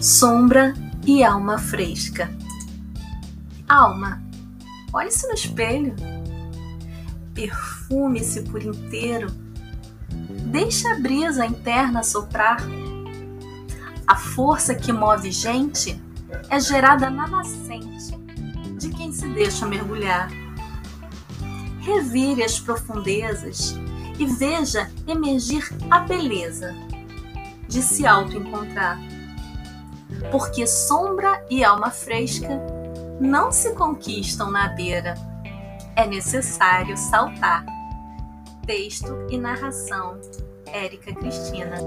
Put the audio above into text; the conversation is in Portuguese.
sombra e alma fresca. Alma, olhe-se no espelho, perfume-se por inteiro, deixe a brisa interna soprar. A força que move gente é gerada na nascente de quem se deixa mergulhar. Revire as profundezas e veja emergir a beleza de se auto-encontrar porque sombra e alma fresca não se conquistam na beira. É necessário saltar. Texto e narração: Érica Cristina.